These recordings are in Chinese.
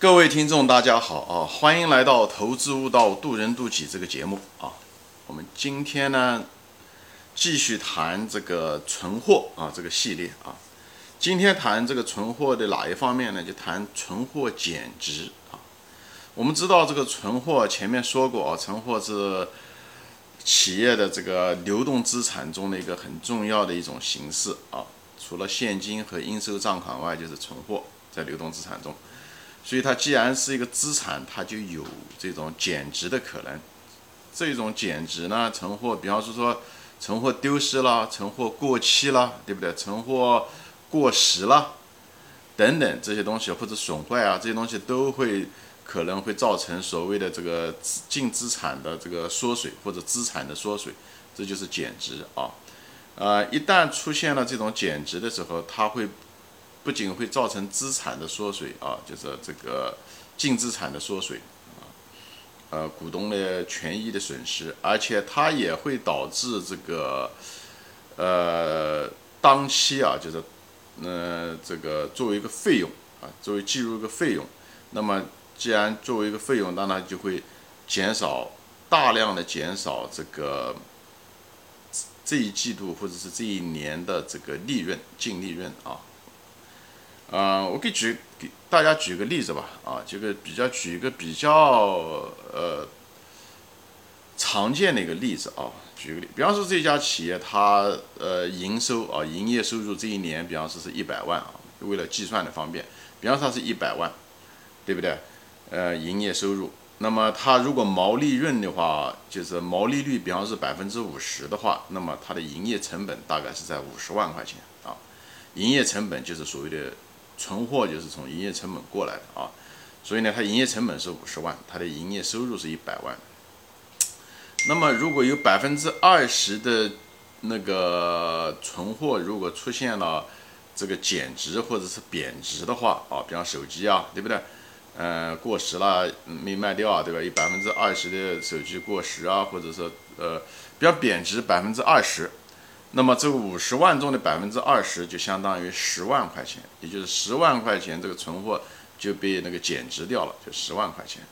各位听众，大家好啊！欢迎来到《投资悟道，渡人渡己》这个节目啊。我们今天呢，继续谈这个存货啊这个系列啊。今天谈这个存货的哪一方面呢？就谈存货减值啊。我们知道这个存货前面说过啊，存货是企业的这个流动资产中的一个很重要的一种形式啊。除了现金和应收账款外，就是存货在流动资产中。所以它既然是一个资产，它就有这种减值的可能。这种减值呢，存货，比方说说存货丢失了，存货过期了，对不对？存货过时了，等等这些东西或者损坏啊，这些东西都会可能会造成所谓的这个净资产的这个缩水或者资产的缩水，这就是减值啊。呃，一旦出现了这种减值的时候，它会。不仅会造成资产的缩水啊，就是这个净资产的缩水啊，呃，股东的权益的损失，而且它也会导致这个呃当期啊，就是呃这个作为一个费用啊，作为计入一个费用，那么既然作为一个费用，那它就会减少大量的减少这个这一季度或者是这一年的这个利润净利润啊。啊，我给举给大家举个例子吧。啊，这个比较举一个比较呃常见的一个例子啊。举个例，比方说这家企业它呃营收啊营业收入这一年，比方说是一百万啊，为了计算的方便，比方说它是一百万，对不对？呃，营业收入，那么它如果毛利润的话，就是毛利率，比方是百分之五十的话，那么它的营业成本大概是在五十万块钱啊。营业成本就是所谓的。存货就是从营业成本过来的啊，所以呢，它营业成本是五十万，它的营业收入是一百万。那么如果有百分之二十的那个存货如果出现了这个减值或者是贬值的话啊，比方手机啊，对不对？呃，过时了没卖掉啊，对吧？有百分之二十的手机过时啊，或者说呃比较贬值百分之二十。那么这五十万中的百分之二十就相当于十万块钱，也就是十万块钱这个存货就被那个减值掉了，就十万块钱。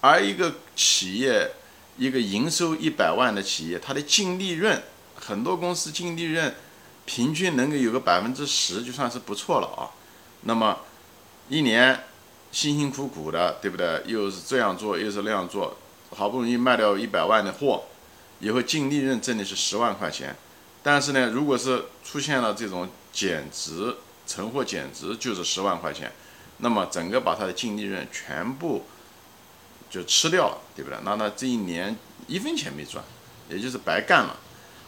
而一个企业，一个营收一百万的企业，它的净利润，很多公司净利润平均能够有个百分之十，就算是不错了啊。那么一年辛辛苦苦的，对不对？又是这样做，又是那样做，好不容易卖掉一百万的货，以后净利润挣的是十万块钱。但是呢，如果是出现了这种减值，存货减值就是十万块钱，那么整个把它的净利润全部就吃掉了，对不对？那那这一年一分钱没赚，也就是白干了。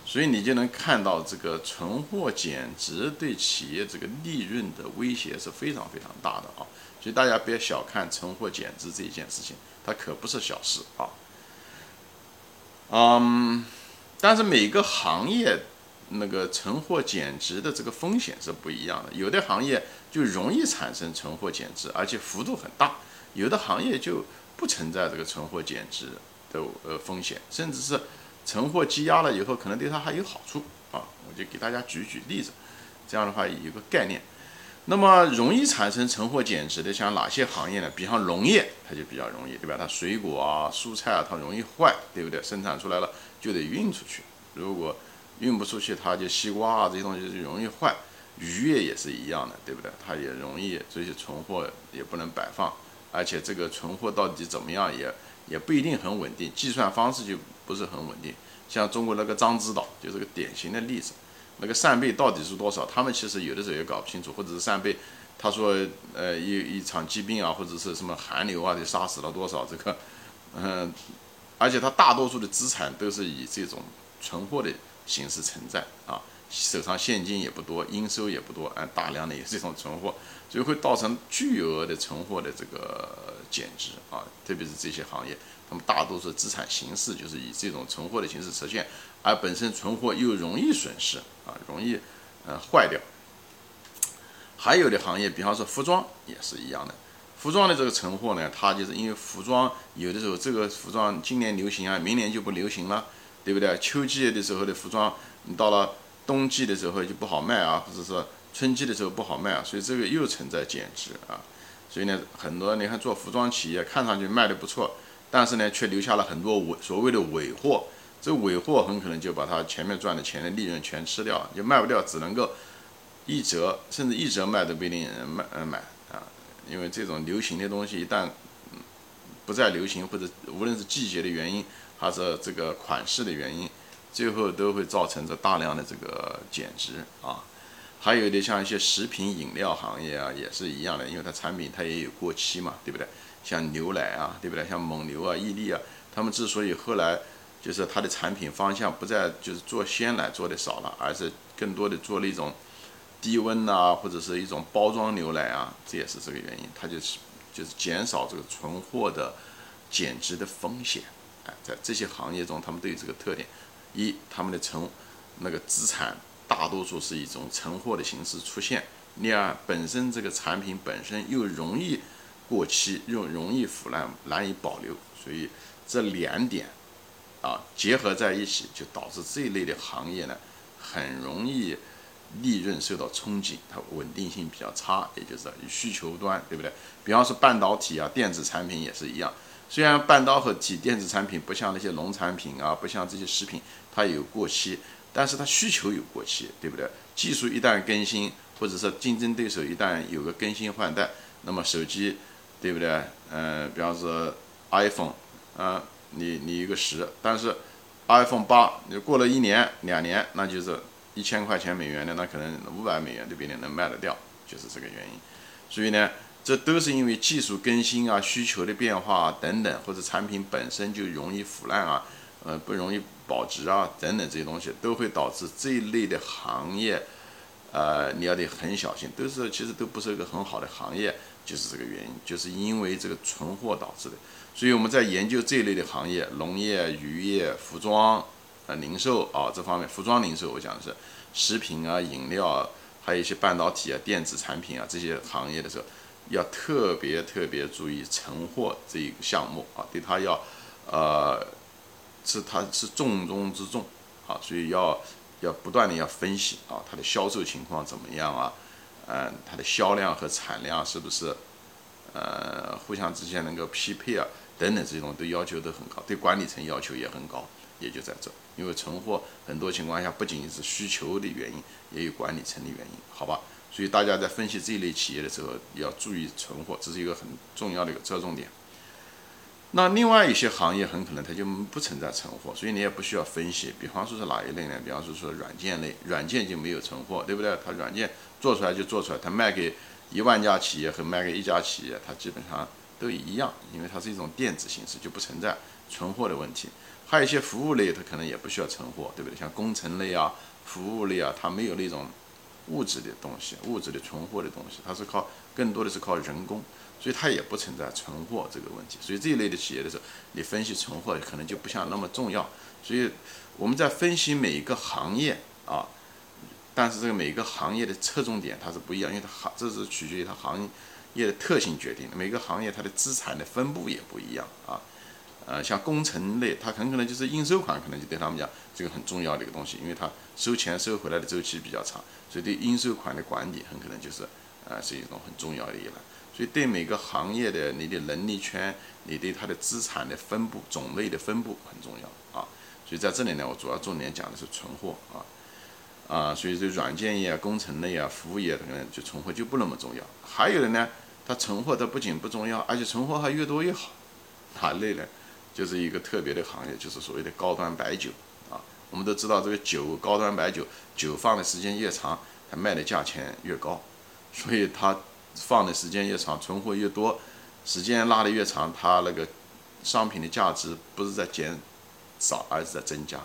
所以你就能看到这个存货减值对企业这个利润的威胁是非常非常大的啊！所以大家别小看存货减值这一件事情，它可不是小事啊。嗯，但是每个行业。那个存货减值的这个风险是不一样的，有的行业就容易产生存货减值，而且幅度很大；有的行业就不存在这个存货减值的呃风险，甚至是存货积压了以后，可能对它还有好处啊。我就给大家举举例子，这样的话有个概念。那么容易产生存货减值的像哪些行业呢？比方农业，它就比较容易，对吧？它水果啊、蔬菜啊，它容易坏，对不对？生产出来了就得运出去，如果运不出去，它就西瓜啊这些东西就容易坏，渔业也是一样的，对不对？它也容易这些存货也不能摆放，而且这个存货到底怎么样也也不一定很稳定，计算方式就不是很稳定。像中国那个獐子岛就是个典型的例子，那个扇贝到底是多少？他们其实有的时候也搞不清楚，或者是扇贝，他说呃一一场疾病啊，或者是什么寒流啊，就杀死了多少这个，嗯，而且他大多数的资产都是以这种存货的。形式存在啊，手上现金也不多，应收也不多，啊，大量的也是一种存货，所以会造成巨额的存货的这个减值啊，特别是这些行业，他们大多数资产形式就是以这种存货的形式实现，而本身存货又容易损失啊，容易呃坏掉。还有的行业，比方说服装也是一样的，服装的这个存货呢，它就是因为服装有的时候这个服装今年流行啊，明年就不流行了。对不对？秋季的时候的服装，你到了冬季的时候就不好卖啊，或者说春季的时候不好卖啊，所以这个又存在减值啊。所以呢，很多你看做服装企业看上去卖的不错，但是呢，却留下了很多尾所谓的尾货。这尾货很可能就把它前面赚的钱的利润全吃掉，就卖不掉，只能够一折，甚至一折卖都不一定人买呃买啊。因为这种流行的东西一旦不再流行，或者无论是季节的原因，它是这个款式的原因，最后都会造成这大量的这个减值啊。还有的像一些食品饮料行业啊，也是一样的，因为它产品它也有过期嘛，对不对？像牛奶啊，对不对？像蒙牛啊、伊利啊，他们之所以后来就是它的产品方向不再就是做鲜奶做的少了，而是更多的做了一种低温啊，或者是一种包装牛奶啊，这也是这个原因，它就是就是减少这个存货的减值的风险。在这些行业中，他们都有这个特点：一，他们的存那个资产。大多数是一种存货的形式出现。第二，本身这个产品本身又容易过期，又容易腐烂，难以保留。所以这两点啊结合在一起，就导致这一类的行业呢，很容易利润受到冲击，它稳定性比较差。也就是需求端，对不对？比方说半导体啊，电子产品也是一样。虽然半导体电子产品不像那些农产品啊，不像这些食品，它有过期。但是它需求有过期，对不对？技术一旦更新，或者说竞争对手一旦有个更新换代，那么手机，对不对？嗯，比方说 iPhone，啊，你你一个十，但是 iPhone 八，你过了一年两年，那就是一千块钱美元的，那可能五百美元都不一定能卖得掉，就是这个原因。所以呢，这都是因为技术更新啊、需求的变化啊等等，或者产品本身就容易腐烂啊。呃，不容易保值啊，等等这些东西都会导致这一类的行业，呃，你要得很小心，都是其实都不是一个很好的行业，就是这个原因，就是因为这个存货导致的。所以我们在研究这一类的行业，农业、渔业、服装、呃零售啊这方面，服装零售我讲的是食品啊、饮料，还有一些半导体啊、电子产品啊这些行业的时候，要特别特别注意存货这一个项目啊，对它要呃。是它是重中之重，啊，所以要要不断的要分析啊，它的销售情况怎么样啊？嗯，它的销量和产量是不是呃互相之间能够匹配啊？等等这种都要求都很高，对管理层要求也很高，也就在这，因为存货很多情况下不仅仅是需求的原因，也有管理层的原因，好吧？所以大家在分析这一类企业的时候要注意存货，这是一个很重要的一个侧重点。那另外一些行业很可能它就不存在存货，所以你也不需要分析。比方说是哪一类呢？比方说说软件类，软件就没有存货，对不对？它软件做出来就做出来，它卖给一万家企业和卖给一家企业，它基本上都一样，因为它是一种电子形式，就不存在存货的问题。还有一些服务类，它可能也不需要存货，对不对？像工程类啊、服务类啊，它没有那种物质的东西、物质的存货的东西，它是靠更多的是靠人工。所以它也不存在存货这个问题，所以这一类的企业的时候，你分析存货可能就不像那么重要。所以我们在分析每一个行业啊，但是这个每个行业的侧重点它是不一样，因为它行这是取决于它行业的特性决定的。每个行业它的资产的分布也不一样啊。呃，像工程类，它很可能就是应收款，可能就对他们讲这个很重要的一个东西，因为它收钱收回来的周期比较长，所以对应收款的管理很可能就是呃是一种很重要的一栏。所以，对每个行业的你的能力圈，你对它的资产的分布、种类的分布很重要啊。所以在这里呢，我主要重点讲的是存货啊啊。所以这软件业、工程类啊、服务业可能就存货就不那么重要。还有的呢，它存货它不仅不重要，而且存货还越多越好。哪类呢？就是一个特别的行业，就是所谓的高端白酒啊。我们都知道，这个酒高端白酒，酒放的时间越长，它卖的价钱越高，所以它。放的时间越长，存货越多，时间拉得越长，它那个商品的价值不是在减少，而是在增加。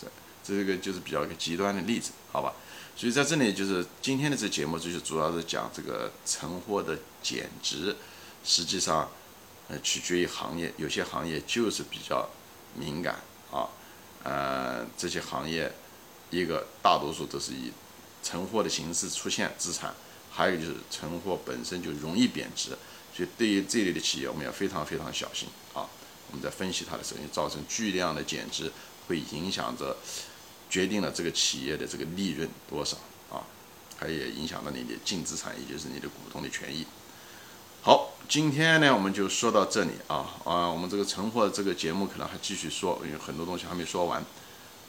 这这个就是比较一个极端的例子，好吧？所以在这里就是今天的这节目，就是主要是讲这个存货的减值，实际上呃取决于行业，有些行业就是比较敏感啊，呃这些行业一个大多数都是以存货的形式出现资产。还有就是存货本身就容易贬值，所以对于这类的企业，我们要非常非常小心啊！我们在分析它的时候，造成巨量的减值，会影响着决定了这个企业的这个利润多少啊，它也影响到你的净资产，也就是你的股东的权益。好，今天呢我们就说到这里啊啊，我们这个存货这个节目可能还继续说，因为很多东西还没说完。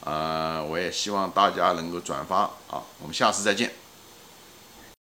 啊，我也希望大家能够转发啊，我们下次再见。